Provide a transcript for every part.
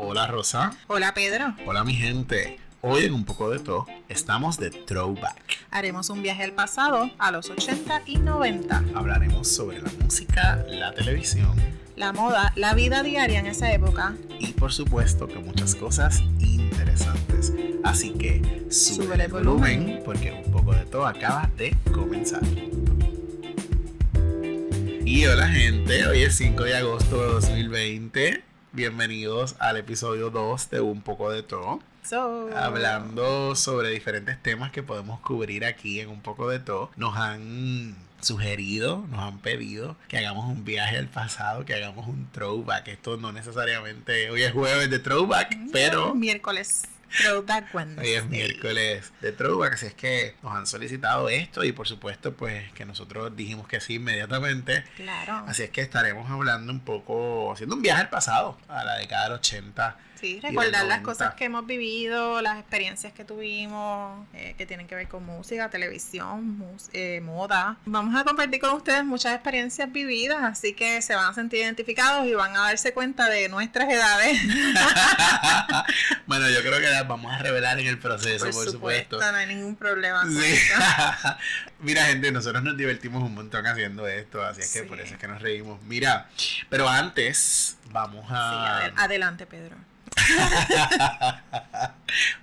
Hola Rosa. Hola Pedro. Hola mi gente. Hoy en un poco de todo estamos de throwback. Haremos un viaje al pasado, a los 80 y 90. Hablaremos sobre la música, la televisión, La moda, la vida diaria en esa época. y por supuesto que muchas cosas interesantes. Así que sube el volumen volumen. porque un poco de todo acaba de comenzar. Y hola gente, hoy es 5 de agosto de 2020. Bienvenidos al episodio 2 de Un poco de todo. So, Hablando sobre diferentes temas que podemos cubrir aquí en Un poco de todo. Nos han sugerido, nos han pedido que hagamos un viaje al pasado, que hagamos un throwback. Esto no necesariamente, hoy es jueves de throwback, pero Miércoles. Throwback Wednesday. hoy es miércoles de throwback. Así es que nos han solicitado esto y por supuesto pues que nosotros dijimos que sí inmediatamente. Claro. Así es que estaremos hablando un poco, haciendo un viaje al pasado, a la década del 80. Sí, recordar las 90. cosas que hemos vivido, las experiencias que tuvimos, eh, que tienen que ver con música, televisión, mus- eh, moda. Vamos a compartir con ustedes muchas experiencias vividas, así que se van a sentir identificados y van a darse cuenta de nuestras edades. bueno, yo creo que las vamos a revelar en el proceso, por, supuesto. no hay ningún problema. con Sí. eso. Mira, gente, nosotros nos divertimos un montón haciendo esto, así es que Sí. por eso es que nos reímos. Mira, pero antes vamos Sí, a... adel- adelante, Pedro.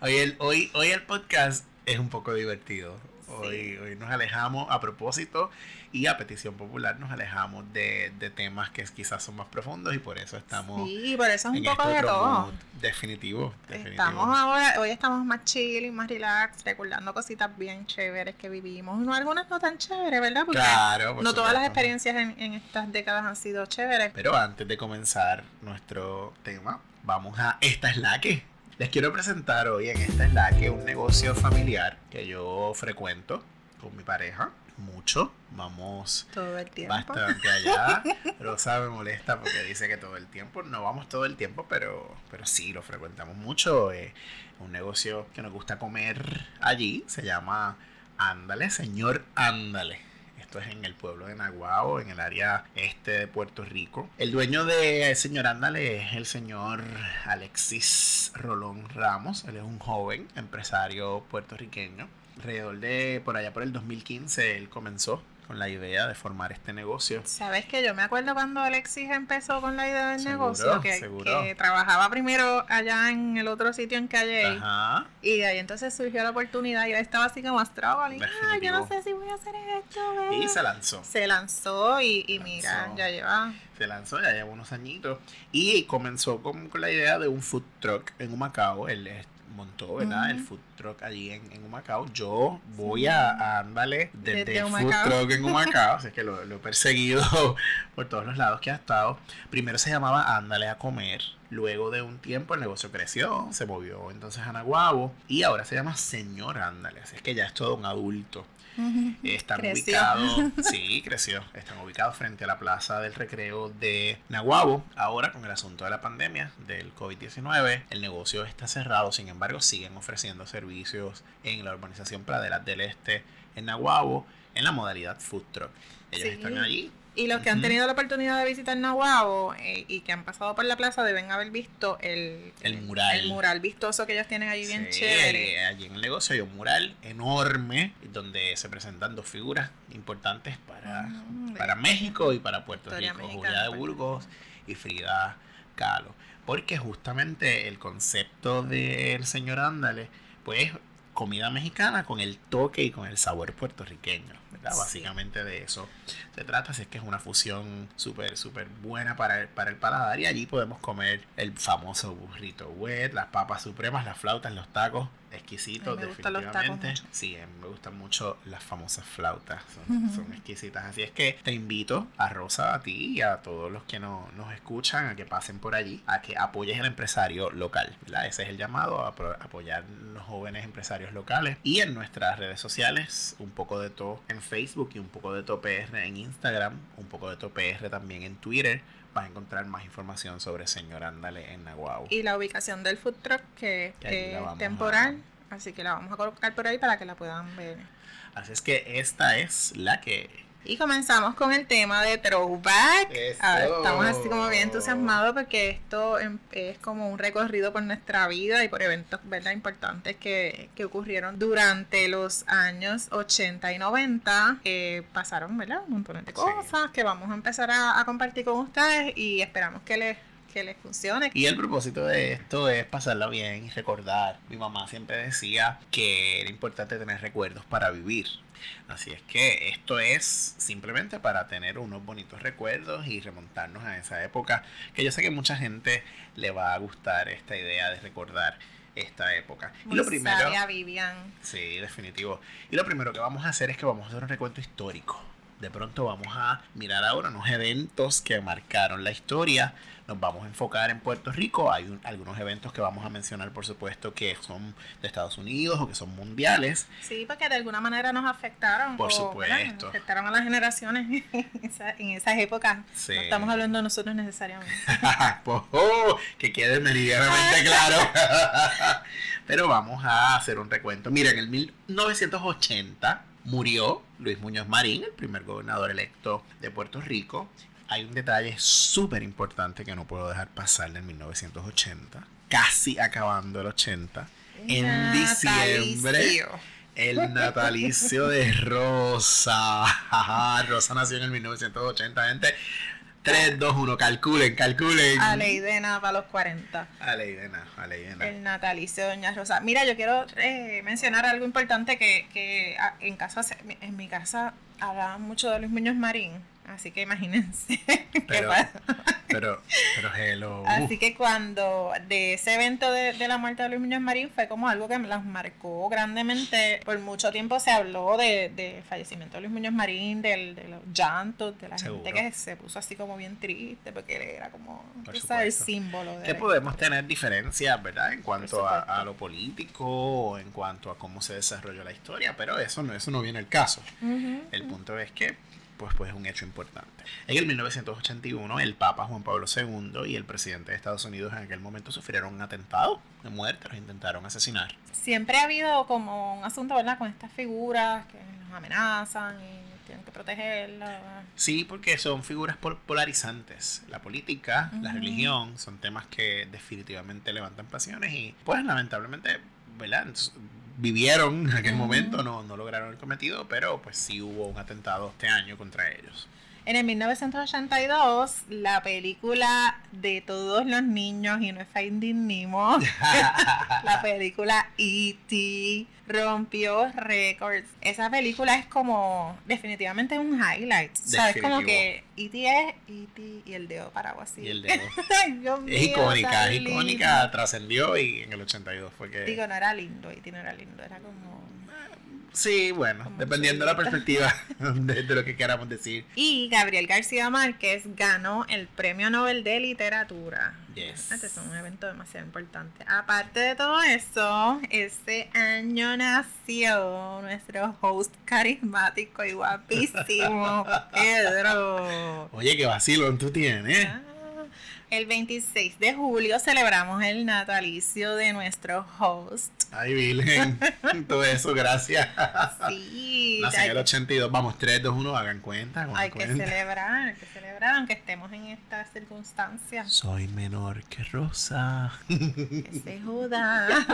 hoy, el, hoy, hoy el podcast es un poco divertido. Hoy, hoy nos alejamos a propósito y a petición popular nos alejamos de, de temas que quizás son más profundos y por eso estamos Sí, por eso es un poco este de todo. Definitivo, definitivo. Estamos ahora, hoy estamos más chill y más relax, recordando cositas bien chéveres que vivimos. No, algunas no tan chéveres, ¿verdad? Porque Claro, por no todas las experiencias en, en estas décadas han sido chéveres. Pero antes de comenzar nuestro tema, vamos a Esta es la que. Les quiero presentar hoy en Esta es la que un negocio familiar que yo frecuento con mi pareja mucho. Vamos Todo el tiempo. bastante allá. Rosa me molesta porque dice que todo el tiempo. No vamos todo el tiempo, pero, pero sí lo frecuentamos mucho. Eh, un negocio que nos gusta comer allí se llama Ándale, señor Ándale. Es en el pueblo de Naguao, en el área este de Puerto Rico. El dueño de Señor Ándale es el señor Alexis Rolón Ramos. Él es un joven empresario puertorriqueño. Alrededor de por allá por el 2015 él comenzó con la idea de formar este negocio. Sabes que yo me acuerdo cuando Alexis empezó con la idea del Seguro, negocio, que, que trabajaba primero allá en el otro sitio en Calle. Ajá. Y de ahí entonces surgió la oportunidad y él estaba así como struggling. Ah, yo no sé si voy a hacer esto. Y ¿verdad?". se lanzó. Se lanzó y, y Lanzó. mira, ya lleva Se lanzó, ya lleva unos añitos. Y comenzó con, con la idea de un food truck en Humacao. Él eh, montó, ¿verdad? El food truck allí en, en Humacao. Yo voy a, a andarle desde, Desde el food truck en Humacao. así que lo, lo he perseguido por todos los lados que ha estado. Primero se llamaba Ándale a comer. Luego de un tiempo el negocio creció, se movió entonces a Naguabo y ahora se llama Señor Ándale. Así es que ya es todo un adulto. Están Creció. ubicados, sí, creció. Están ubicados frente a la plaza del recreo de Nahuabo. Ahora, con el asunto de la pandemia del COVID-19, el negocio está cerrado. Sin embargo, siguen ofreciendo servicios en la urbanización Praderas del Este, en Nahuabo, en la modalidad food truck. Ellos Sí. están allí. Y los que han tenido la oportunidad de visitar Nahuabo eh, y que han pasado por la plaza deben haber visto el, El mural. el mural vistoso que ellos tienen allí bien Sí, chévere. Allí en el negocio hay un mural enorme donde se presentan dos figuras importantes para, de- para México y para Puerto Historia Rico, Julia de pues. Burgos y Frida Kahlo. Porque justamente el concepto del señor Ándale, pues comida mexicana con el toque y con el sabor puertorriqueño, ¿verdad? Sí. Básicamente de eso se trata, así es que es una fusión súper, súper buena para el, para el paladar y allí podemos comer el famoso burrito wet, las papas supremas, las flautas, los tacos, exquisitos, A me los definitivamente. mucho. Sí, a me gustan mucho las famosas flautas, son, son exquisitas. Así es que te invito a Rosa, a ti y a todos los que no- nos escuchan a que pasen por allí, a que apoyes al empresario local. ¿verdad? Ese es el llamado, a apoyar los jóvenes empresarios locales. Y en nuestras redes sociales, un poco de todo en Facebook y un poco de todo PR en Instagram, un poco de todo PR también en Twitter. Vas a encontrar más información sobre Señor Ándale en Nahuatl. Y la ubicación del food truck que es temporal. Así que la vamos a colocar por ahí para que la puedan ver. Así es que esta es la que Y comenzamos con el tema de throwback. Ver, estamos así como bien entusiasmados porque esto em- es como un recorrido por nuestra vida y por eventos ¿verdad? importantes que, que ocurrieron durante los años 80 y 90. Eh, pasaron ¿verdad? un montón de Sí. cosas que vamos a empezar a, a compartir con ustedes y esperamos que les, que les funcione. Y el propósito de esto es pasarla bien y recordar. Mi mamá siempre decía que era importante tener recuerdos para vivir. Así es que esto es simplemente para tener unos bonitos recuerdos y remontarnos a esa época. Que yo sé que mucha gente le va a gustar esta idea de recordar esta época. Y Muy lo primero... sabia, Vivian. Sí, definitivo. Y lo primero que vamos a hacer es que vamos a hacer un recuento histórico. De pronto vamos a mirar ahora unos eventos que marcaron la historia. Nos vamos a enfocar en Puerto Rico. Hay un- algunos eventos que vamos a mencionar, por supuesto, que son de Estados Unidos o que son mundiales. Sí, porque de alguna manera nos afectaron. Por o, supuesto. Afectaron a las generaciones en, esa- en esas épocas. Sí. No estamos hablando nosotros necesariamente. Oh, que quede meridianamente claro. Pero vamos a hacer un recuento. Mira, en el 1980 murió Luis Muñoz Marín, el primer gobernador electo de Puerto Rico. Hay un detalle súper importante que no puedo dejar pasar del 1980, casi acabando el 80. En diciembre, el natalicio de Rosa. Rosa nació en el 1980, gente. 3, 2, 1, calculen, calculen. Aleidena para los 40. Aleidena, Aleidena. El natalicio de Doña Rosa. Mira, yo quiero eh, mencionar algo importante que, que ah, en casa, en mi casa hablaban mucho de Luis Muñoz Marín. Así que imagínense. qué Pero, pasa. pero, pero, hello. Así que cuando de ese evento de, de la muerte de Luis Muñoz Marín fue como algo que me las marcó grandemente. Por mucho tiempo se habló de, de fallecimiento de Luis Muñoz Marín, del, de los llantos, de la Seguro. gente que se puso así como bien triste porque él era como el símbolo de que podemos tener diferencias, ¿verdad? En cuanto a, a lo político o en cuanto a cómo se desarrolló la historia, pero eso no, eso no viene al caso. El punto es que, pues, pues es un hecho importante. En el 1981, el Papa Juan Pablo II y el presidente de Estados Unidos en aquel momento sufrieron un atentado de muerte, los intentaron asesinar. Siempre ha habido como un asunto, ¿verdad? Con estas figuras que nos amenazan y tienen que protegerlas. Sí, porque son figuras pol- polarizantes. La política, la religión, son temas que definitivamente levantan pasiones y pues lamentablemente, ¿verdad? Vivieron en aquel momento, no, no lograron el cometido, pero pues sí hubo un atentado este año contra ellos. En el 1982, la película de todos los niños y no es Finding Nemo, la película E.T. rompió récords. Esa película es como definitivamente un highlight. ¿Sabes? Como Definitivo. que E.T. es E.T. y el dedo parado así. Y el dedo. Ay, Dios mío, Es icónica, es icónica, trascendió y en el 82 fue que... Digo, no era lindo, E.T. no era lindo, era como... Sí, bueno, dependiendo de la perspectiva de, de lo que queramos decir. Y Gabriel García Márquez ganó el Premio Nobel de Literatura. Yes. Este es un evento demasiado importante. Aparte de todo eso, este año nació nuestro host carismático y guapísimo, Pedro. Oye, qué vacilón tú tienes. Ah, El 26 de julio celebramos el natalicio de nuestro host. Ay, Virgen. Todo eso, gracias. Sí, hay, el 82, vamos, 3, 2, 1, hagan cuenta. hagan hay que celebrar, hay que celebrar, aunque estemos en estas circunstancias. Soy menor que Rosa. Que se joda.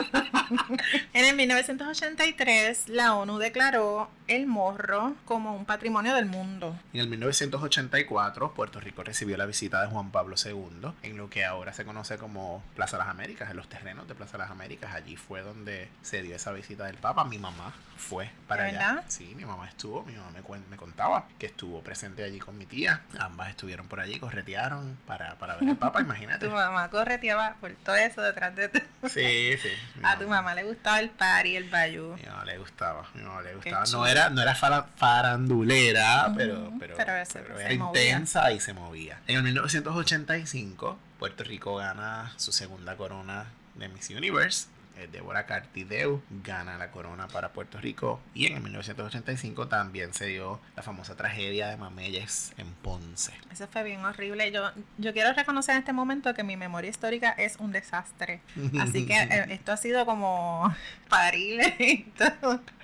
en el 1983, la ONU declaró el morro como un patrimonio del mundo. En el 1984, Puerto Rico recibió la visita de Juan Pablo II en lo que ahora se conoce como Plaza Las Américas, en los terrenos de Plaza Las Américas. Allí fue donde se dio esa visita del Papa. Mi mamá fue para ¿De allá. verdad? Sí, mi mamá estuvo, mi mamá me, me contaba que estuvo presente allí con mi tía. Ambas estuvieron por allí, corretearon para, para ver al Papa, imagínate. Tu mamá correteaba por todo eso detrás de ti. Sí, sí. A tu mamá le gustaba el party, el bayou. Mi mamá le gustaba, mi mamá le gustaba. No era, no era fara- farandulera, pero, pero, pero era movía. intensa y se movía. En el 1985, Puerto Rico gana su segunda corona de Miss Universe. eh, Deborah Cartideu gana la corona para Puerto Rico. Y en el 1985 también se dio la famosa tragedia de Mameyes en Ponce. Eso fue bien horrible. Yo, yo quiero reconocer en este momento que mi memoria histórica es un desastre. Así que eh, esto ha sido como parir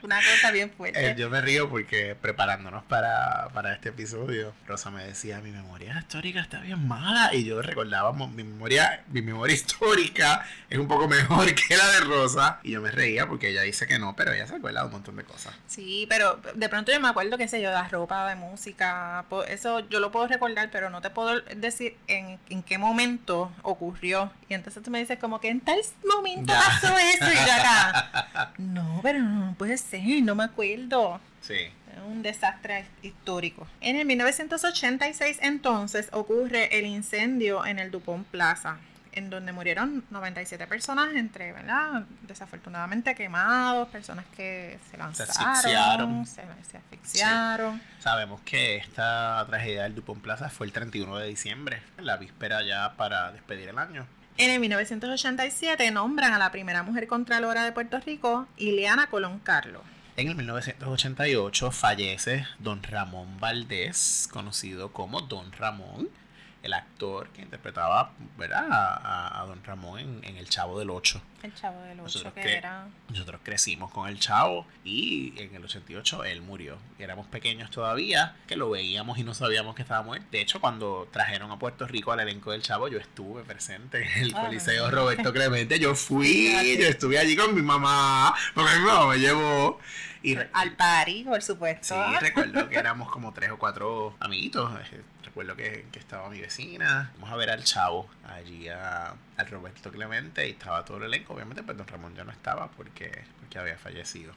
una cosa bien fuerte. Eh, yo me río porque preparándonos para, para este episodio, Rosa me decía, mi memoria histórica está bien mala. Y yo recordaba, mi memoria, mi memoria histórica es un poco mejor que la de Rosa. Y yo me reía porque ella dice que no, pero ella se acuerda de un montón de cosas. Sí, pero de pronto yo me acuerdo, qué sé yo, de la ropa, de música. Eso yo lo puedo recordar, pero no te puedo decir en, en qué momento ocurrió. Y entonces tú me dices como que en tal momento pasó eso y yo acá. No, pero no puede ser, no me acuerdo. Sí. Es un desastre histórico. En el 1986 entonces ocurre el incendio en el Dupont Plaza en donde murieron 97 personas, entre, ¿verdad? Desafortunadamente quemados, personas que se lanzaron, se asfixiaron. Se, asfixiaron. Sabemos que esta tragedia del Dupont Plaza fue el 31 de diciembre, la víspera ya para despedir el año. En el 1987 nombran a la primera mujer contralora de Puerto Rico, Ileana Colón Carlos. En el 1988 fallece don Ramón Valdés, conocido como Don Ramón, el actor que interpretaba ¿verdad? A, Don Ramón en, El Chavo del Ocho. El Chavo del Ocho, nosotros que era... Nosotros crecimos con El Chavo y en el 88 él murió. éramos pequeños todavía, que lo veíamos y no sabíamos que estaba muerto. De hecho, cuando trajeron a Puerto Rico al elenco del Chavo, yo estuve presente en el ah, Coliseo Roberto Clemente. Yo fui, yo estuve allí con mi mamá, porque mi mamá me llevó. Y, al party, por supuesto. Sí, recuerdo que éramos como tres o cuatro amiguitos recuerdo que, estaba mi vecina. Vamos a ver al chavo allí a, al Roberto Clemente y estaba todo el elenco. Obviamente, pues don Ramón ya no estaba porque, porque había fallecido.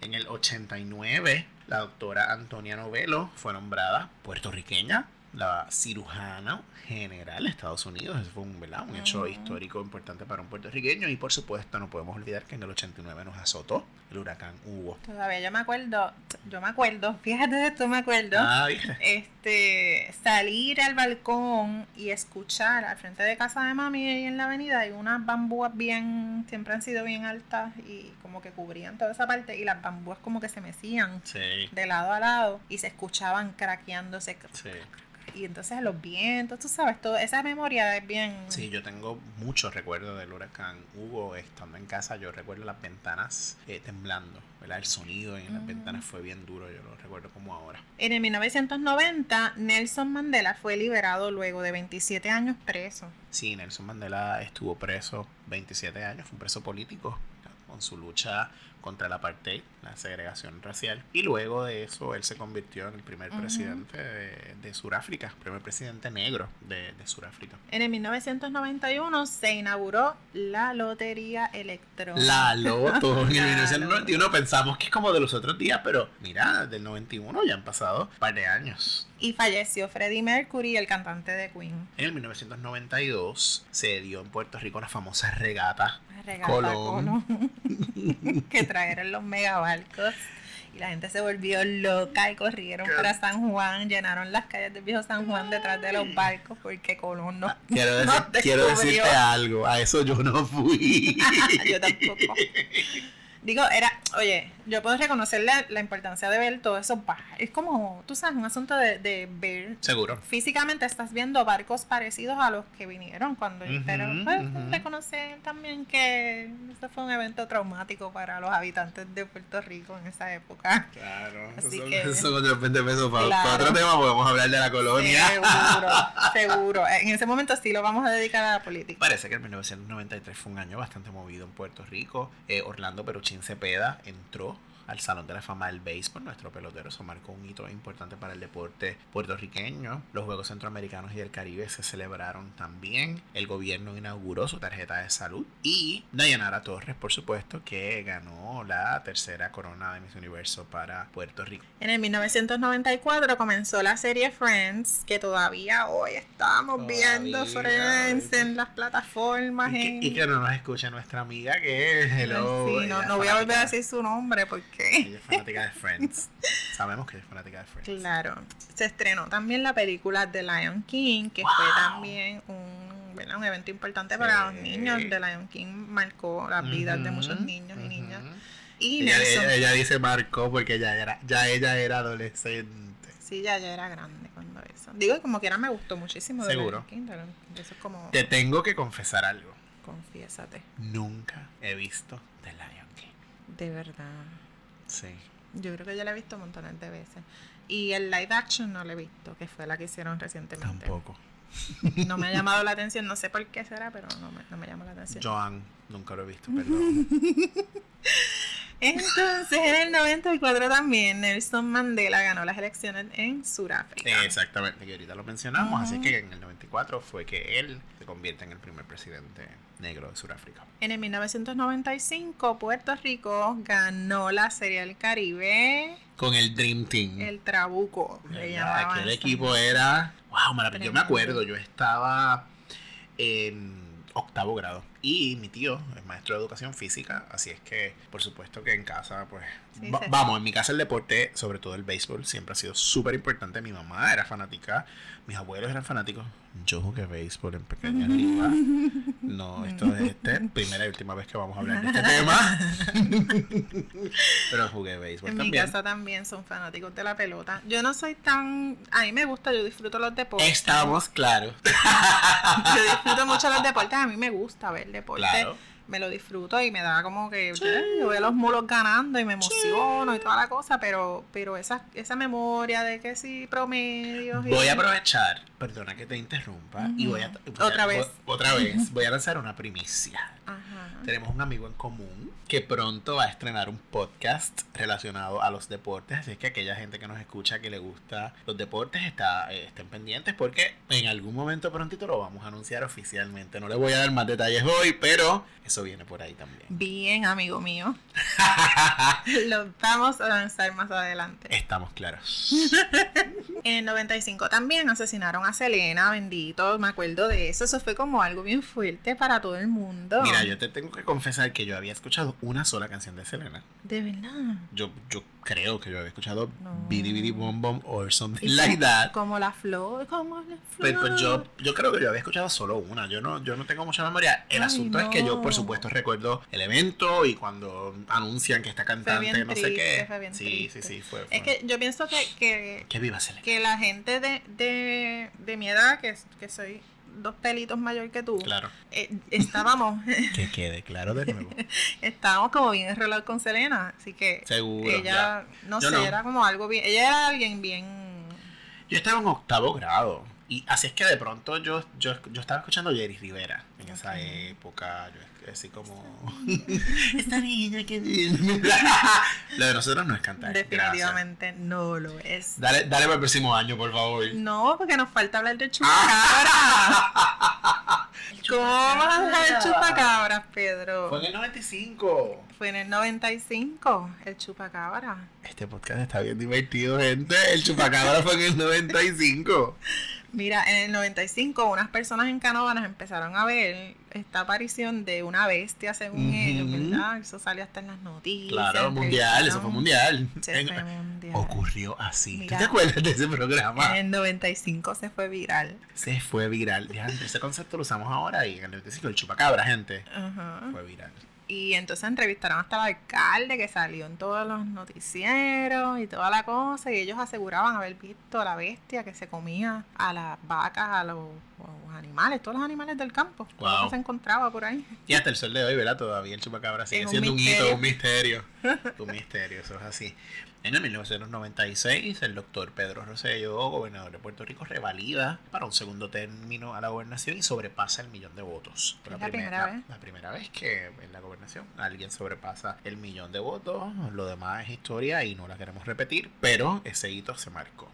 En el 89, la doctora Antonia Novelo fue nombrada puertorriqueña la cirujana general de Estados Unidos. Eso fue un, ¿verdad? un hecho histórico importante para un puertorriqueño. Y por supuesto, no podemos olvidar que en el 89 nos azotó el huracán Hugo. Todavía yo me acuerdo, yo me acuerdo, fíjate de esto me acuerdo. Ah, este, salir al balcón y escuchar al frente de casa de mami ahí en la avenida hay unas bambúas bien, siempre han sido bien altas y como que cubrían toda esa parte y las bambúas como que se mecían de lado a lado y se escuchaban craqueándose. Sí y entonces los vientos, tú sabes, toda esa memoria es bien... Sí, yo tengo muchos recuerdos del huracán Hugo estando en casa, yo recuerdo las ventanas eh, temblando, ¿verdad? El sonido en las ventanas fue bien duro, yo lo recuerdo como ahora. En el 1990, Nelson Mandela fue liberado luego de 27 años preso. Sí, Nelson Mandela estuvo preso 27 años, fue un preso político con su lucha contra la apartheid, la segregación racial. Y luego de eso, él se convirtió en el primer presidente de, de, Sudáfrica, primer presidente negro de, de Sudáfrica. En el 1991 se inauguró la lotería electrónica. La loto. en el 1991 pensamos que es como de los otros días, pero mira, del 91 ya han pasado un par de años. Y falleció Freddie Mercury, el cantante de Queen. En el 1992 se dio en Puerto Rico una famosa regata regata Colón. que trajeron los megabarcos y la gente se volvió loca y corrieron para San Juan, llenaron las calles del viejo San Juan detrás de los barcos porque Colón no. Ah, quiero, quiero decirte algo, a eso yo no fui. yo tampoco. Digo, era, oye, yo puedo reconocer la, importancia de ver todo eso. Es como, tú sabes, un asunto de, ver. Seguro. Físicamente estás viendo barcos parecidos a los que vinieron cuando Pero pues, reconocer también que eso fue un evento traumático para los habitantes de Puerto Rico en esa época. Claro. Así que, eso de repente peso para, otro tema podemos hablar de la colonia. Seguro, seguro. En ese momento sí lo vamos a dedicar a la política. Parece que el 1993 fue un año bastante movido en Puerto Rico. Eh, Orlando Peruchín Cepeda entró al Salón de la Fama del Béisbol, nuestro pelotero. Eso marcó un hito importante para el deporte puertorriqueño. Los Juegos Centroamericanos y del Caribe se celebraron también. El gobierno inauguró su tarjeta de salud. Y Dayanara Torres, por supuesto, que ganó la tercera corona de Miss Universo para Puerto Rico. En el 1994 comenzó la serie Friends, que todavía hoy estamos viendo Friends en las plataformas. Y que, no nos escucha nuestra amiga que es Hello. Sí, no, no voy a volver a decir su nombre porque ella es fanática de Friends. Sabemos que es fanática de Friends. Claro. Se estrenó también la película The Lion King, que fue también un ¿verdad? un evento importante para los niños. The Lion King marcó las vidas de muchos niños y niñas. Y Ella, ella- ella dice marcó porque ya era, ya ella era adolescente. sí, ya, ya era grande cuando eso. Digo, como quiera me gustó muchísimo The Seguro. Lion King. Eso es como, Te tengo que confesar algo. confiésate, Nunca he visto The Lion King. de verdad. Sí. Yo creo que ya la he visto montones de veces. Y el live action no lo he visto, que fue la que hicieron recientemente. Tampoco. No me ha llamado la atención, no sé por qué será, pero no me, no me llama la atención. Joan, nunca lo he visto, perdón. Entonces, en el 94 también Nelson Mandela ganó las elecciones en Sudáfrica. Exactamente, que ahorita lo mencionamos. Así que en el 94 fue que él se convierte en el primer presidente negro de Sudáfrica. En el 1995, Puerto Rico ganó la Serie del Caribe, Con el Dream Team. el Trabuco. le Ya, llamaban aquel equipo era. Wow. Yo me acuerdo, yo estaba en octavo grado. Y mi tío es maestro de educación física, así es que, por supuesto que en casa, pues. Sí, va- sí. Vamos, en mi casa el deporte, sobre todo el béisbol, siempre ha sido súper importante. Mi mamá era fanática, mis abuelos eran fanáticos. Yo jugué béisbol en pequeña liga. No, esto es este, primera y última vez que vamos a hablar de este tema. Pero jugué béisbol En mi también. casa también son fanáticos de la pelota. Yo no soy tan... A mí me gusta, yo disfruto los deportes. Estamos claros. Yo disfruto mucho los deportes, a mí me gusta ver deporte. Claro. Me lo disfruto y me da como que yo veo los mulos ganando y me emociono y toda la cosa, pero pero esa, esa memoria de que sí, promedios. y- Voy a aprovechar, perdona que te interrumpa, y voy a, voy a- Otra vez. otra vez, voy a lanzar una primicia. Ajá. Tenemos un amigo en común que pronto va a estrenar un podcast relacionado a los deportes, así es que aquella gente que nos escucha que le gusta los deportes está, eh, estén pendientes porque en algún momento prontito lo vamos a anunciar oficialmente. No les voy a dar más detalles hoy, pero eso viene por ahí también. Bien, amigo mío. Lo vamos a lanzar más adelante. Estamos claros. En el 95 también asesinaron a Selena, bendito, me acuerdo de eso. Eso fue como algo bien fuerte para todo el mundo. Mira, yo te tengo que confesar que yo había escuchado una sola canción de Selena. De verdad. Yo, yo creo que yo había escuchado No. Bidi Bidi Bom Bom or something Y like that. Como la flor, como la flor. Pues, pues yo, yo creo que yo había escuchado solo una. Yo no, yo no tengo mucha memoria. El Ay, asunto es que yo, por supuesto, recuerdo el evento y cuando anuncian que esta cantante, no sé qué. fue bien sí, triste. sí, sí, fue. Es fue. que yo pienso que, que, Que viva Selena. que la gente de, de, de mi edad, que, que soy dos pelitos mayor que tú, Claro. eh, estábamos, Que quede claro de nuevo. estábamos como bien enrolados con Selena. Así que Seguro. ella, no Yo sé, no. era como algo bien. Ella era alguien bien. Yo estaba en octavo grado. Y así es que de pronto yo, yo, yo estaba escuchando Jerry Rivera en esa época. Yo así como. Esta niña que. Lo de nosotros no es cantar. Gracias. Definitivamente no lo es. Dale, dale para el próximo año, por favor. No, porque nos falta hablar de chupacabras. ¿Cómo vas a hablar de chupacabras, Pedro? Fue en el 95. Fue en el 95, el chupacabra. Este podcast está bien divertido, gente. El chupacabra fue en el 95. Mira, en el 95 unas personas en Canóvanas empezaron a ver esta aparición de una bestia, según Ujú. ellos, ¿verdad? Eso salió hasta en las noticias. Claro, mundial, eso fue mundial. En- fue mundial. Ocurrió así. Mira. ¿Tú te acuerdas de ese programa? En el 95 se fue viral. Se fue viral. Ese concepto lo usamos ahora y en el 95 el chupacabra, gente. Ajá. Fue viral. Y entonces entrevistaron hasta el alcalde que salió en todos los noticieros y toda la cosa. Y ellos aseguraban haber visto a la bestia que se comía a las vacas, a los, los animales, todos los animales del campo. Wow. que se encontraba por ahí. Y hasta el sol de hoy, ¿verdad? Todavía el chupacabra sigue Es siendo un hito, un misterio. un misterio, eso es así. En el 1996, el doctor Pedro Rosselló, gobernador de Puerto Rico, revalida para un segundo término a la gobernación y sobrepasa el millón de votos. Por Es la primera vez. La primera vez que en la gobernación alguien sobrepasa el millón de votos. Lo demás es historia y no la queremos repetir, pero ese hito se marcó.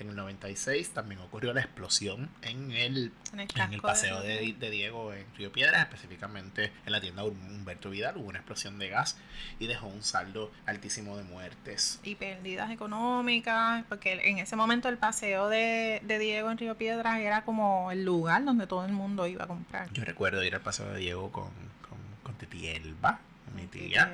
En el 96 también ocurrió la explosión en el En el, en el casco paseo de, de Diego en Río Piedras, específicamente en la tienda Humberto Vidal, hubo una explosión de gas y dejó un saldo altísimo de muertes. Y pérdidas económicas, porque en ese momento el paseo de, de Diego en Río Piedras era como el lugar donde todo el mundo iba a comprar. Yo recuerdo ir al paseo de Diego con, con, con Titi Elba, mi tía.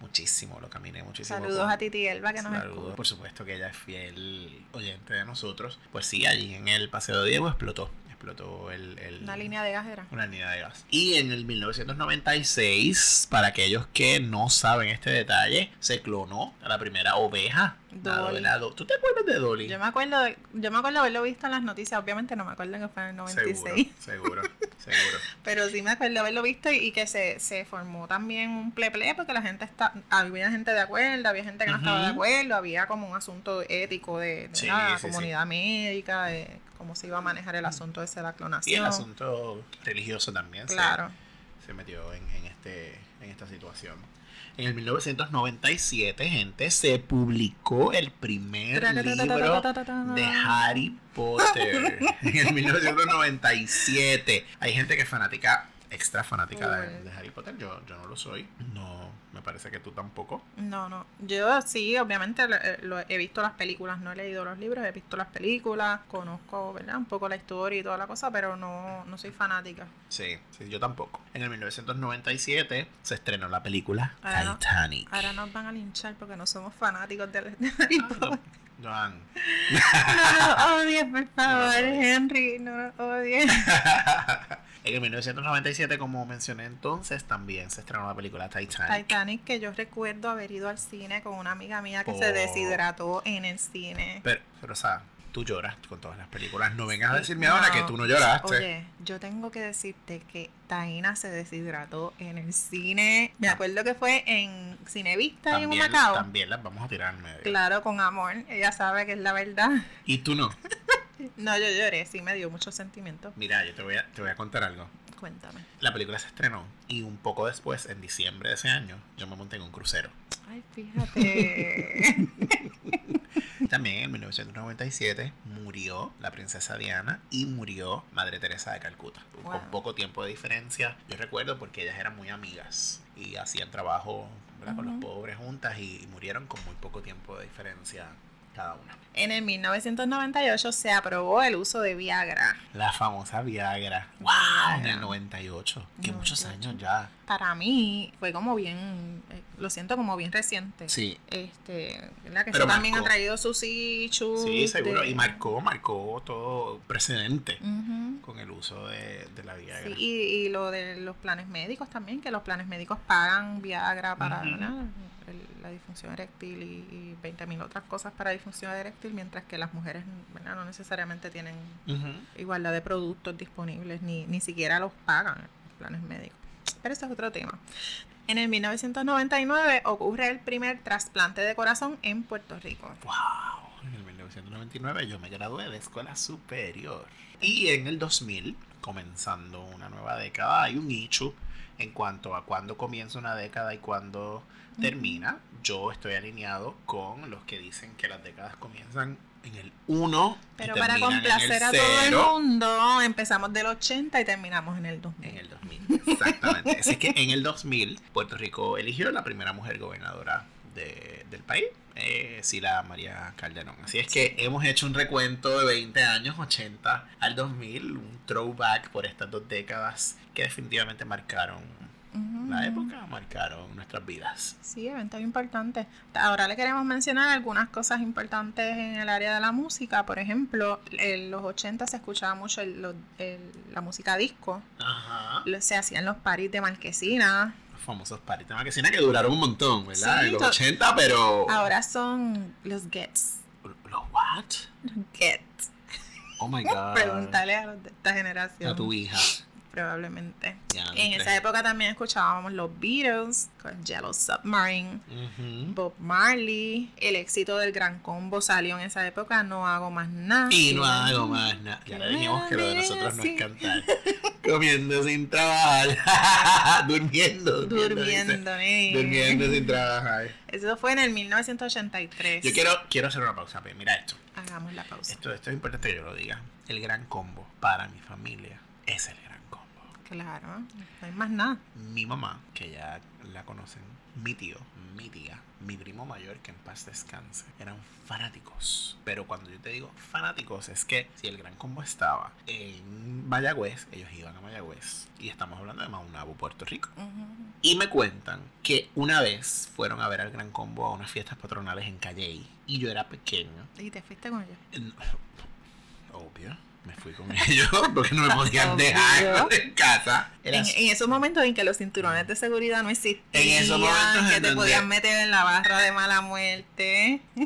Muchísimo, lo caminé muchísimo. Saludos con- a Titi Elba que nos Saludos, por supuesto que ella es fiel oyente de nosotros. Pues sí, allí en el Paseo de Diego explotó. Explotó el, el- Una línea de gas era. una línea de gas. Y en el 1996, para aquellos que no saben este detalle, se clonó a la primera oveja. Dolly. la Do- ¿Tú te acuerdas de Dolly? Yo me acuerdo de, yo me acuerdo haberlo visto en las noticias, obviamente no me acuerdo que fue en el 96, Seguro, seguro, seguro. pero sí me acuerdo haberlo visto y, y que se, se formó también un ple ple porque la gente está, había gente de acuerdo, había gente que no estaba de acuerdo, había como un asunto ético de, de Sí, la sí, sí. comunidad médica, de cómo se iba a manejar el asunto ese de la Y clonación. el asunto religioso también se- Claro. se, metió en, en este, en esta situación. En el 1997, gente, se publicó el primer libro de Harry Potter. En el 1997. Hay gente que es fanática, extra fanática de, Harry Potter. Yo, yo no lo soy. No, me parece que tú tampoco. No, no. Yo sí, obviamente lo- eh, lo- he visto las películas, no he leído los libros, he visto las películas, conozco, ¿verdad? Un poco la historia y toda la cosa, pero no, no soy fanática. Sí, sí, yo tampoco. En el 1997 se estrenó la película Ahora no- Titanic. Ahora nos van a linchar porque no somos fanáticos de, de Harry Ah, Potter. no, Joan. No odies, por favor, No odies. Henry, no lo odies. en el 1997, como mencioné entonces, también se estrenó la película Titanic. Titanic, que yo recuerdo haber ido al cine con una amiga mía que se deshidrató en el cine. Pero, pero, o sea, tú lloras con todas las películas. No vengas a decirme ahora que tú no lloraste. Oye, yo tengo que decirte que Taina se deshidrató en el cine. Me acuerdo que fue en Cinevista y en también, las vamos a tirar en medio. Claro, con amor. Ella sabe que es la verdad. Y tú no. No, yo lloré, sí me dio mucho sentimiento. Mira, yo te voy, a, te voy a contar algo. Cuéntame. La película se estrenó y un poco después, en diciembre de ese año, yo me monté en un crucero. Ay, fíjate. También en 1997 murió la princesa Diana y murió Madre Teresa de Calcuta. Con poco tiempo de diferencia. Yo recuerdo porque ellas eran muy amigas y hacían trabajo con los pobres juntas y murieron con muy poco tiempo de diferencia cada una. en el 1998 se aprobó el uso de Viagra. La famosa Viagra. ¡Wow! En el 98. Que muchos 98. años ya. Para mí fue como bien, eh, lo siento como bien reciente. Sí. Este, ¿verdad? Que también ha traído sus issues. Sí, seguro. de- Y marcó, marcó todo precedente con el uso de, de la Viagra. Sí, y, y lo de los planes médicos también, que los planes médicos pagan Viagra para. El- la disfunción eréctil y, y 20.000 otras cosas para disfunción eréctil, mientras que las mujeres ¿verdad? no necesariamente tienen Ujú. igualdad de productos disponibles, ni, ni siquiera los pagan los planes médicos. Pero eso es otro tema. En el 1999 ocurre el primer trasplante de corazón en Puerto Rico. ¡Wow! En el 1999 yo me gradué de escuela superior. Y en el 2000, comenzando una nueva década, hay un nicho en cuanto a cuándo comienza una década y cuándo termina. Yo estoy alineado con los que dicen que las décadas comienzan en el 1 Pero para complacer a todo el mundo, empezamos del 80 y terminamos en el 2000. En el 2000, exactamente. Así que en el 2000, Puerto Rico eligió la primera mujer gobernadora de- del país, eh, Sila María Calderón. Así es que hemos hecho un recuento de 20 años, 80 al 2000, un throwback por estas dos décadas que definitivamente marcaron la época, marcaron nuestras vidas. Sí, eventos importantes. Ahora le queremos mencionar algunas cosas importantes en el área de la música. Por ejemplo, en los 80 se escuchaba mucho el- la música disco. Ajá. Se hacían los paris de marquesina. Famosos paris de marquesina que duraron un montón, ¿verdad? Sí, en los to- 80, pero... Ahora son los gets. ¿Los what? Los gets. Oh my god. Pregúntale a los de esta generación. A tu hija. Probablemente. Ya, En esa época también escuchábamos los Beatles con Yellow Submarine. Bob Marley, el éxito del Gran Combo salió en esa época, no hago más nada. Y no hago más nada. Ya le dijimos que lo de nosotros no es cantar. Comiendo sin trabajar. durmiendo. Durmiendo. Durmiendo. Durmiendo sin trabajar. Eso fue en el 1983. Yo quiero, quiero hacer una pausa. pero Mira esto. Hagamos la pausa. esto. Esto es importante que yo lo diga. El gran combo para mi familia es el. Claro, no hay más nada. Mi mamá, que ya la conocen, mi tío, mi tía, mi primo mayor, que en paz descanse, eran fanáticos. Pero cuando yo te digo fanáticos, es que si el Gran Combo estaba en Mayagüez, ellos iban a Mayagüez. Y estamos hablando de Maunabo, Puerto Rico. Y me cuentan que una vez fueron a ver al Gran Combo a unas fiestas patronales en Calley. Y yo era pequeño. Y te fuiste con ella. En- Obvio. Me fui con ellos porque no me podían dejar en casa. Era En, en esos momentos en que los cinturones de seguridad no existían, En esos momentos en que te donde- podían meter en la barra de mala muerte.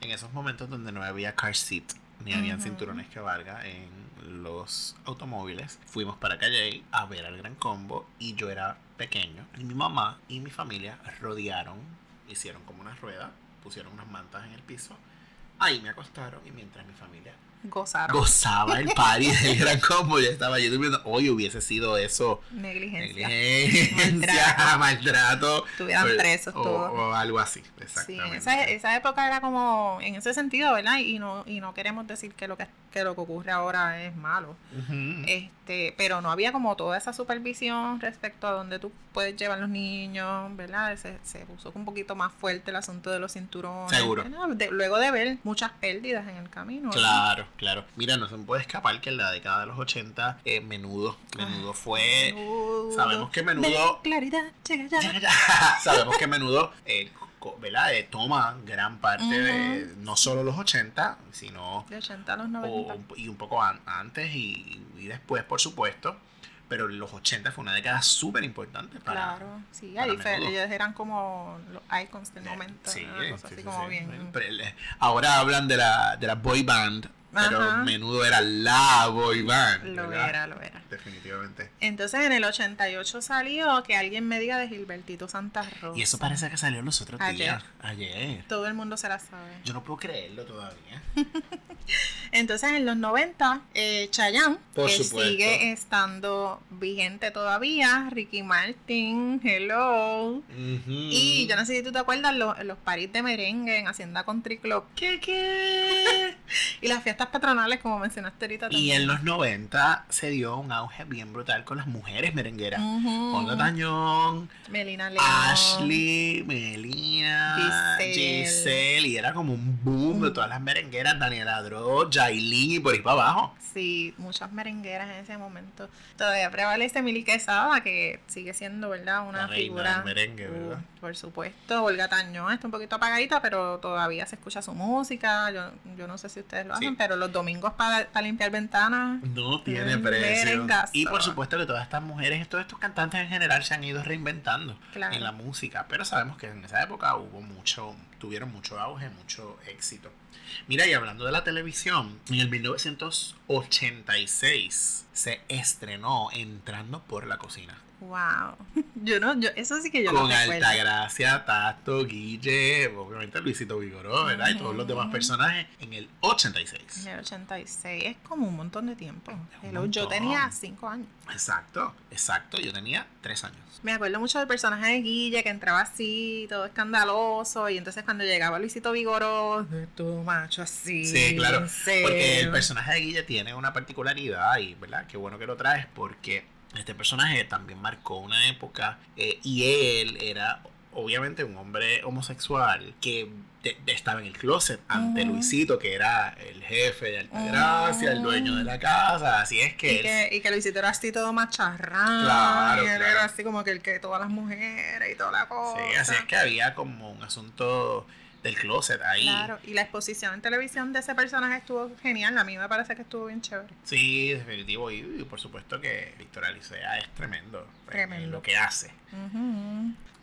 en esos momentos donde no había car seat ni habían Ujú. cinturones que valga en los automóviles, fuimos para Calle a ver al Gran Combo y yo era pequeño y mi mamá y mi familia rodearon, hicieron como una rueda, pusieron unas mantas en el piso, ahí me acostaron y mientras mi familia Gozaron. gozaba el party del Gran Combo, yo estaba allí durmiendo, hoy hubiese sido eso Negligencia. negligencia, Maltrato. maltrato, Estuvieran o- presos o, todos. o algo así, Sí, exactamente. esa, esa época era como en ese sentido, ¿verdad? Y no, y no queremos decir que lo que, que lo que ocurre ahora es malo. Este, pero no había como toda esa supervisión respecto a dónde tú puedes llevar los niños, ¿verdad? Se, se puso un poquito más fuerte el asunto de los cinturones. Seguro. luego de ver muchas pérdidas en el camino. Claro, claro. Mira, no se me puede escapar que en la década de los 80, eh, menudo, menudo fue. Menudo, sabemos que menudo- claridad, llega ya. Sabemos que menudo, eh. Eh, toma gran parte de no solo los 80, sino De 80 a los o- 90. o- y un poco an- antes y, y después, por supuesto. Pero los 80 fue una década súper importante para. Claro, sí, para ellos eran como los icons del momento. Sí, sí, así sí, como bien. Eh, Ahora hablan de la, de la boy band, pero Ajá. menudo era la boy band. Lo ¿verdad? era, lo era. Definitivamente. Entonces en el 88 salió que alguien me diga de Gilbertito Santa Rosa. Y eso parece que salió los otros Ayer. días. Ayer. Todo el mundo se la sabe. Yo no puedo creerlo todavía. Entonces en los 90, eh, Chayanne, Por que supuesto. sigue estando vigente todavía, Ricky Martin, Hello. Y yo no sé si tú te acuerdas los, los paris de merengue en Hacienda Country Club. ¿Qué, qué? Y las fiestas patronales, como mencionaste ahorita Y en los 90 se dio un auge bien brutal con las mujeres merengueras. Ujú. Olga Tañón, Melina León. Ashley, Melina, Giselle. Giselle. Y era como un boom de todas las merengueras. Daniela Dro, Jailin y por ahí para abajo. Sí, muchas merengueras en ese momento. Todavía prevalece Mili Quesada, que sigue siendo, ¿verdad? Una La figura. del merengue, Uh, ¿verdad? por supuesto. Olga Tañón está un poquito apagadita, pero todavía se escucha su música. Yo, yo no sé si ustedes lo Sí. hacen, pero los domingos para, para limpiar ventanas. No tiene Mm, precio. Y por supuesto que todas estas mujeres, todos estos cantantes en general se han ido reinventando Claro. en la música. Pero sabemos que en esa época hubo mucho, tuvieron mucho auge, mucho éxito. Mira, y hablando de la televisión, en el 1986 se estrenó Entrando por la cocina. Wow. Yo no, yo, eso sí que yo con no. Altagracia, Tato, Guille, obviamente Luisito Vigoró, ¿verdad? Y todos los demás personajes en el 86. En el 86 es como un montón de tiempo. yo tenía 5 años. Exacto, exacto. Yo tenía tres años. Me acuerdo mucho del personaje de Guille que entraba así, todo escandaloso, y entonces cuando llegaba Luisito Vigoró, tu macho así. Sí, claro. Porque el personaje de Guille tiene una particularidad y, ¿verdad? Qué bueno que lo traes porque este personaje también marcó una época eh, y él era obviamente un hombre homosexual que de- de- estaba en el closet ante. Luisito, que era el jefe de Altagracia, el Ujú. dueño de la casa. Así es que Y él que, y que Luisito era así todo macharrán. Claro, y él claro. era así como que el que todas las mujeres y toda la cosa. Sí, así es que había como un asunto del closet ahí. Claro, y la exposición en televisión de ese personaje estuvo genial. A mí me parece que estuvo bien chévere. Sí, definitivo. Y, y por supuesto que Víctor Alicea es tremendo, en- en Tremendo. lo que hace.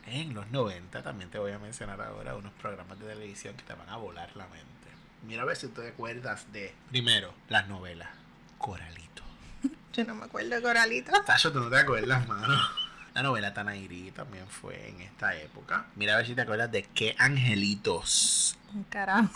En los 90 también te voy a mencionar ahora unos programas de televisión que te van a volar la mente. Mira a ver si te acuerdas de, primero, las novelas. Coralito. Yo no me acuerdo de Coralito. Tacho, tú no te acuerdas, mano. La novela Tanairí también fue en esta época. Mira a ver si te acuerdas de qué angelitos. Carajo.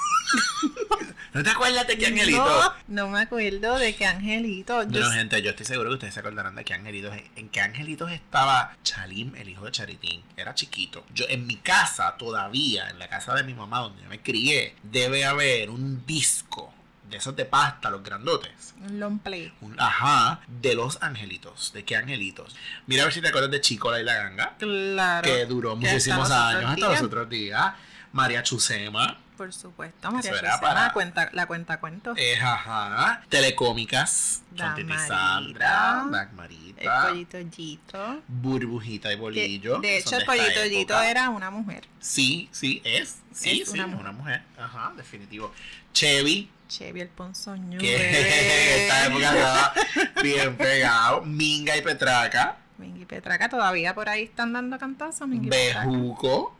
¿No te acuerdas de qué angelitos? No, no me acuerdo de qué angelito. Yo Bueno, gente, yo estoy seguro que ustedes se acordarán de qué angelitos. En qué angelitos estaba Chalim, el hijo de Charitín. Era chiquito. Yo, en mi casa, todavía, en la casa de mi mamá, donde yo me crié, debe haber un disco de esos de pasta, los grandotes. un long play. Un, ajá, de los angelitos. ¿De qué angelitos? Mira a ver si te acuerdas de Chicola y la ganga. Claro. Que duró muchísimos años, hasta los otros días. María Chusema. Por supuesto, María para- la cuenta, la cuenta cuento. Eh, ajá. Telecómicas. Chantita y Sandra. Dagmarita. Dagmarita. el pollito Yito. Burbujita y bolillo. de hecho, el pollito Yito época. era una mujer. Sí, sí, es. Sí, Es sí, una una mujer. mujer. Ajá, definitivo. Chevy. Chevy el Ponzoño. Que esta época estaba bien pegado. Minga y Petraca. Mingy Petraca todavía por ahí están dando cantazos. Bejuco. Bejuco.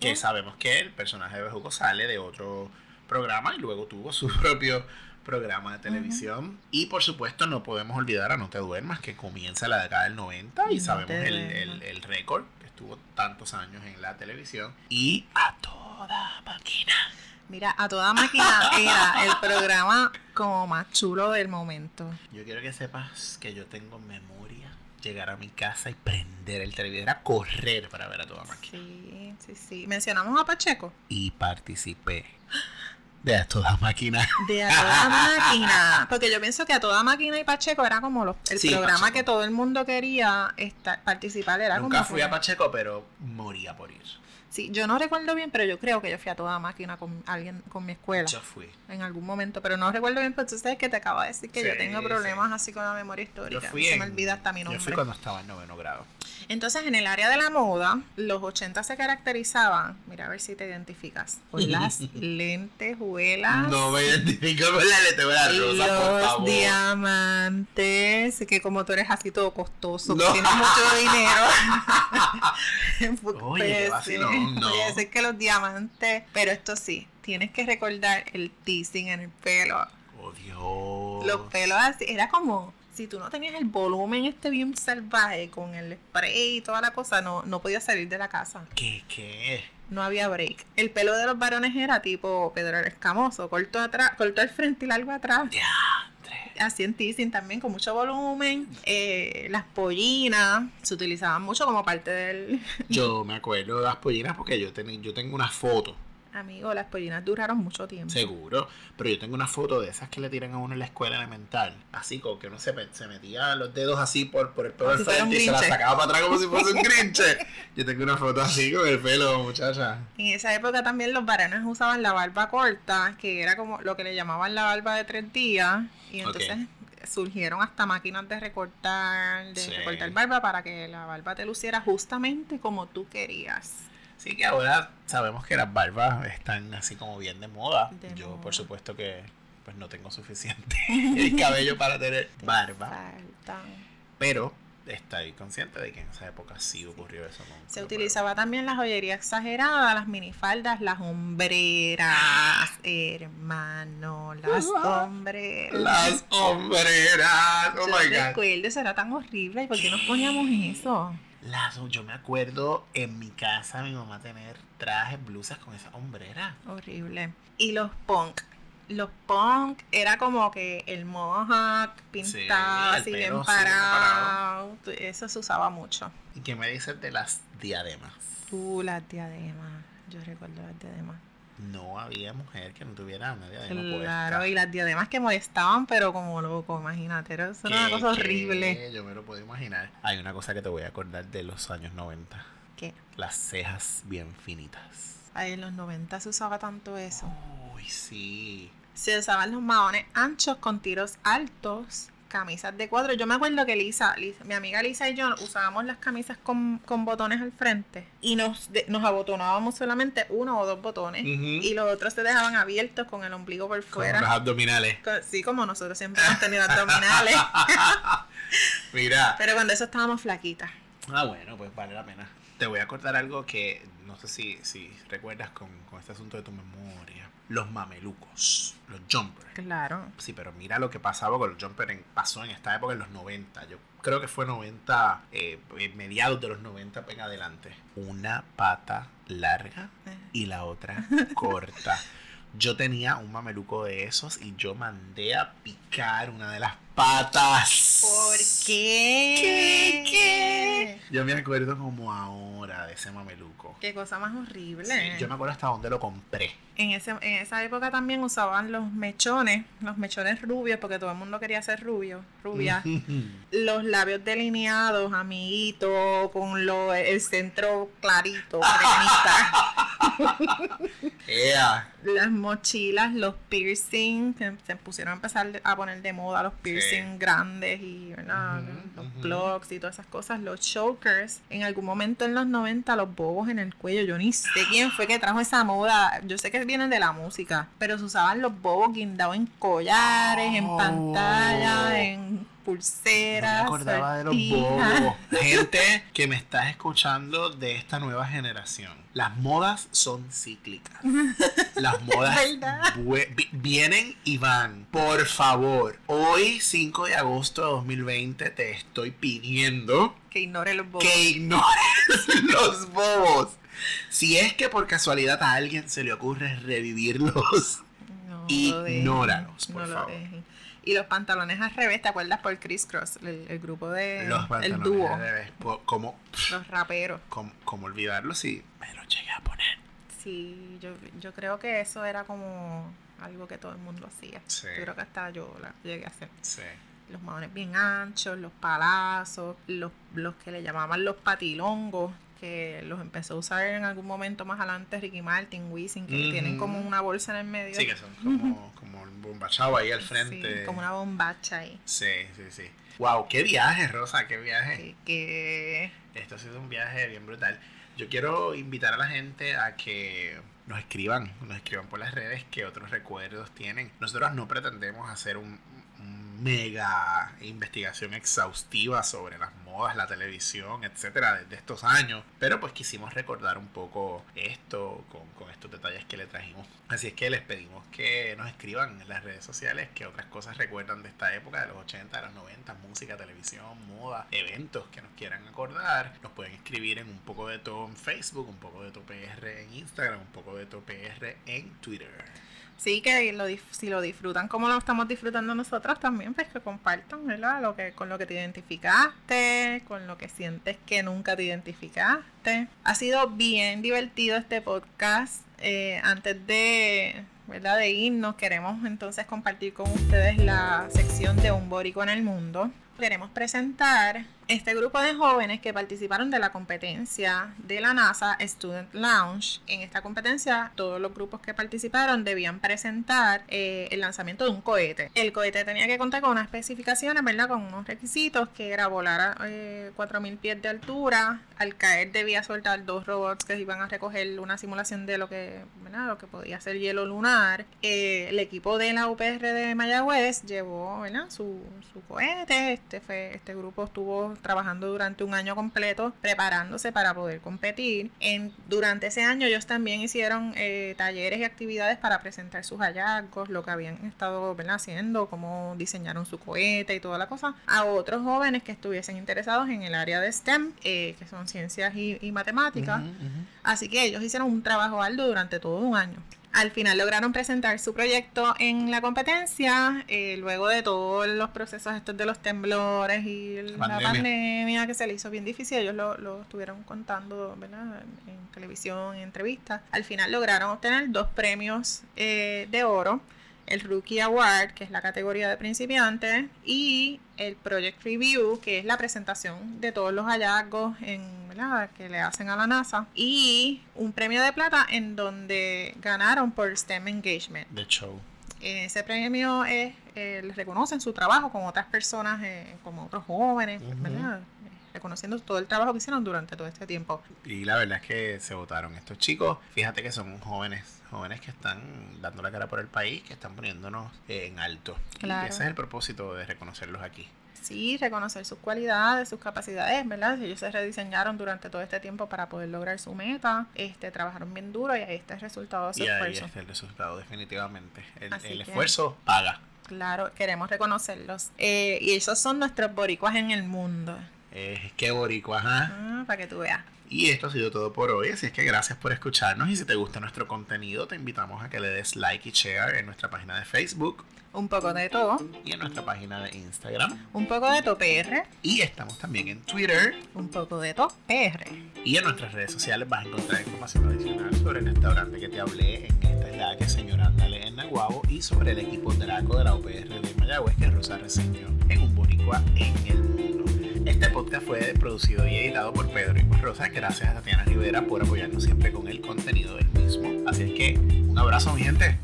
Que sabemos que el personaje de Bejuco sale de otro programa y luego tuvo su propio programa de televisión. Y por supuesto no podemos olvidar a No Te Duermas, que comienza la década del 90 y No sabemos el, el- el récord que estuvo tantos años en la televisión. Y a toda máquina. Mira, a toda máquina era el programa como más chulo del momento. Yo quiero que sepas que yo tengo memoria llegar a mi casa y prender el televisor, era correr para ver a toda máquina. Sí, sí, sí. Mencionamos a Pacheco. Y participé de a toda máquina. De a toda máquina. Porque yo pienso que a toda máquina y Pacheco era como los, el Sí, programa Pacheco. que todo el mundo quería estar, participar. Era Nunca como fui a Pacheco, pero moría por ir. Sí, yo no recuerdo bien, pero yo creo que yo fui a toda máquina con alguien, con mi escuela. Yo fui. En algún momento, pero no recuerdo bien, pero tú sabes que te acabo de decir que Sí, yo tengo sí. problemas así con la memoria Yo histórica. fui, Se me olvida hasta mi yo nombre. fui cuando estaba en noveno grado. Entonces, en el área de la moda, los 80 se caracterizaban, mira a ver si te identificas, por las lentejuelas. No me identifico con la letra rosa, por los favor. diamantes, que como tú eres así todo costoso, No. que tienes mucho dinero. Oye, qué Pues, vacilón, sí, no. puede ser que los diamantes, pero esto sí, tienes que recordar el teasing en el pelo. Oh, Dios. Los pelos así, era como si tú no tenías el volumen este bien salvaje con el spray y toda la cosa, no, no podías salir de la casa. ¿Qué, qué? No había break. El pelo de los varones era tipo Pedro el Escamoso, corto atrás, corto al frente y largo atrás. Así en teasing también, con mucho volumen. Eh, las pollinas se utilizaban mucho como parte del... Yo me acuerdo de las pollinas porque yo, ten- yo tengo una foto, Amigo, las pollinas duraron mucho tiempo. seguro, pero yo tengo una foto de esas que le tiran a uno en la escuela elemental. Así como que uno se, metía los dedos así por, por el pelo del frente y se la grinche. sacaba para atrás como si fuese un grinche. Yo tengo una foto así con el pelo, muchacha. En esa época también los varones usaban la barba corta, que era como lo que le llamaban la barba de tres días. Y entonces surgieron hasta máquinas de recortar, de Sí. recortar barba para que la barba te luciera justamente como tú querías. Sí que ahora sabemos que las barbas están así como bien de moda. De Yo moda. por supuesto que pues no tengo suficiente el cabello para tener barba. Pero estoy consciente de que en esa época sí ocurrió eso. Se utilizaba también la joyería exagerada, las minifaldas, las hombreras, hermano, las hombreras. Las hombreras. Oh Yo my god. recuerdo, eso era tan horrible. ¿Y por qué nos poníamos eso? Las, yo me acuerdo en mi casa mi mamá tener trajes, blusas con esa hombrera. Horrible. Y los punk. Los punk era como que el mohawk pintado, así bien bien parado. Eso se usaba mucho. ¿Y qué me dices de las diademas? Uh, las diademas. Yo recuerdo las diademas. No había mujer que no tuviera una diadema Claro, puesta. y las diademas que molestaban, pero como loco, imagínate. Era una ¿Qué, cosa horrible. Yo me lo puedo imaginar. Hay una cosa que te voy a acordar de los años 90. ¿Qué? Las cejas bien finitas. Ay, en los 90 se usaba tanto eso. Uy, sí. Se usaban los maones anchos con tiros altos, camisas de cuadro. Yo me acuerdo que Lisa, Lisa- mi amiga Lisa y yo usábamos las camisas con, con botones al frente y nos, de- nos abotonábamos solamente uno o dos botones y los otros se dejaban abiertos con el ombligo por Con fuera. los abdominales. Sí, como nosotros siempre hemos tenido abdominales. Mira. Pero cuando eso estábamos flaquitas. Ah, bueno, pues vale la pena. Te voy a contar algo que no sé si, si recuerdas con, con este asunto de tu memoria. Los mamelucos, los jumpers. Claro. Sí, pero mira lo que pasaba con los jumpers. En, pasó en esta época, en los 90. Yo creo que fue 90, eh, eh, mediados de los 90 en adelante. Una pata larga y la otra corta. Yo tenía un mameluco de esos y yo mandé a picar una de las patas. ¿Por qué? ¿Qué? ¿Qué? Yo me acuerdo como ahora de ese mameluco. Qué cosa más horrible. Sí, yo me acuerdo hasta dónde lo compré. En, ese, en esa época también usaban los mechones, los mechones rubios, porque todo el mundo quería ser rubio, rubia. Los labios delineados, amiguito, con lo, el centro clarito, cremita. Ea. Las mochilas, los piercing, que se pusieron a empezar a poner de moda los piercing grandes y ¿verdad? Los ujú. plugs y todas esas cosas, los chokers. En algún momento en los 90 los bobos en el cuello, yo ni sé quién fue que trajo esa moda. Yo sé que vienen de la música, pero se usaban los bobos guindados en collares, en Oh. pantalla, en No pulseras. me acordaba de los bobos. Gente que me estás escuchando de esta nueva generación. Las modas son cíclicas. Las modas vienen y van. Por favor, hoy 5 de agosto de 2020 te estoy pidiendo Que ignore los bobos. que ignores los bobos. Si es que por casualidad a alguien se le ocurre revivirlos, No lo Ignóralos, por no lo favor. Y los pantalones al revés, ¿te acuerdas por Chris Cross? El, el grupo de. los el dúo. al revés, po- ¿cómo, Los raperos. cómo, cómo olvidarlo si me lo llegué a poner? Sí, yo, yo creo que eso era como algo que todo el mundo hacía. Sí. Yo creo que hasta yo la llegué a hacer. Sí. Los maones bien anchos, los palazos, los, los que le llamaban los patilongos, que los empezó a usar en algún momento más adelante Ricky Martin, Wisin, que Ujú. tienen como una bolsa en el medio. Sí, que son como, como un bombachado ahí al Sí, frente. como una bombacha ahí. Sí, sí, sí. Wow, qué viaje, Rosa, qué viaje. Que, que Esto ha sido un viaje bien brutal. Yo quiero invitar a la gente a que nos escriban, nos escriban por las redes qué otros recuerdos tienen. Nosotros no pretendemos hacer un mega investigación exhaustiva sobre las modas, la televisión, etcétera, de, de estos años, pero pues quisimos recordar un poco esto con, con estos detalles que le trajimos. Así es que les pedimos que nos escriban en las redes sociales qué otras cosas recuerdan de esta época, de los 80, de los 90, música, televisión, moda, eventos que nos quieran acordar. Nos pueden escribir en un poco de todo en Facebook, un poco de todo PR en Instagram, un poco de todo PR en Twitter. Sí, que lo, si lo disfrutan como lo estamos disfrutando nosotros también, pues que compartan, ¿verdad? Lo que, con lo que te identificaste, con lo que sientes que nunca te identificaste. Ha sido bien divertido este podcast. Eh, antes de, ¿verdad? de irnos, queremos entonces compartir con ustedes la sección de Un Borico en el Mundo. Queremos presentar este grupo de jóvenes que participaron de la competencia de la NASA Student Lounge. En esta competencia, todos los grupos que participaron debían presentar eh, el lanzamiento de un cohete. El cohete tenía que contar con unas especificaciones, ¿verdad? Con unos requisitos, que era volar a eh, 4.000 pies de altura. Al caer debía soltar dos robots que iban a recoger una simulación de lo que, ¿verdad? Lo que podía ser hielo lunar. Eh, el equipo de la UPR de Mayagüez llevó, ¿verdad? Su, su cohete. Este, fue, este grupo estuvo trabajando durante un año completo preparándose para poder competir. En, durante ese año ellos también hicieron eh, talleres y actividades para presentar sus hallazgos, lo que habían estado ¿verdad? haciendo, cómo diseñaron su cohete y toda la cosa, a otros jóvenes que estuviesen interesados en el área de STEM, eh, que son ciencias y, y matemáticas. Así que ellos hicieron un trabajo arduo durante todo un año. Al final lograron presentar su proyecto en la competencia, eh, luego de todos los procesos estos de los temblores y la Pandemia. pandemia que se le hizo bien difícil, ellos lo, lo estuvieron contando ¿verdad? en, en televisión, en entrevistas. Al final lograron obtener dos premios eh, de oro, el Rookie Award, que es la categoría de principiantes, y el Project Review, que es la presentación de todos los hallazgos en, ¿verdad? que le hacen a la NASA, y un premio de plata en donde ganaron por STEM Engagement. The show. Ese premio es, eh, les reconocen su trabajo con otras personas, eh, como otros jóvenes. ¿verdad? Reconociendo todo el trabajo que hicieron durante todo este tiempo. Y la verdad es que se votaron estos chicos. Fíjate que son jóvenes, jóvenes que están dando la cara por el país, que están poniéndonos en alto. Claro. Y ese es el propósito de reconocerlos aquí. Sí, reconocer sus cualidades, sus capacidades, ¿verdad? Ellos se rediseñaron durante todo este tiempo para poder lograr su meta, este, trabajaron bien duro y ahí está el resultado de su Y ahí esfuerzo. está el resultado, definitivamente. El, Así el que- esfuerzo paga. Claro, queremos reconocerlos. Eh, y esos son nuestros boricuas en el mundo. Eh, qué boricua, ajá. Ah, para que tú veas. Y esto ha sido todo por hoy, así es que gracias por escucharnos y si te gusta nuestro contenido te invitamos a que le des like y share en nuestra página de Facebook Un poco de todo, y en nuestra página de Instagram un poco de todo PR, y estamos también en Twitter un poco de todo PR. y en nuestras redes sociales vas a encontrar información adicional sobre el restaurante que te hablé en esta es la que señora Ándale en Naguabo y sobre el equipo Draco de la UPR de Mayagüez que Rosa reseñó en un boricua en el mundo. Este podcast fue producido y editado por Pedro y por Rosa. Gracias a Tatiana Rivera por apoyarnos siempre con el contenido del mismo. Así es que un abrazo, mi gente.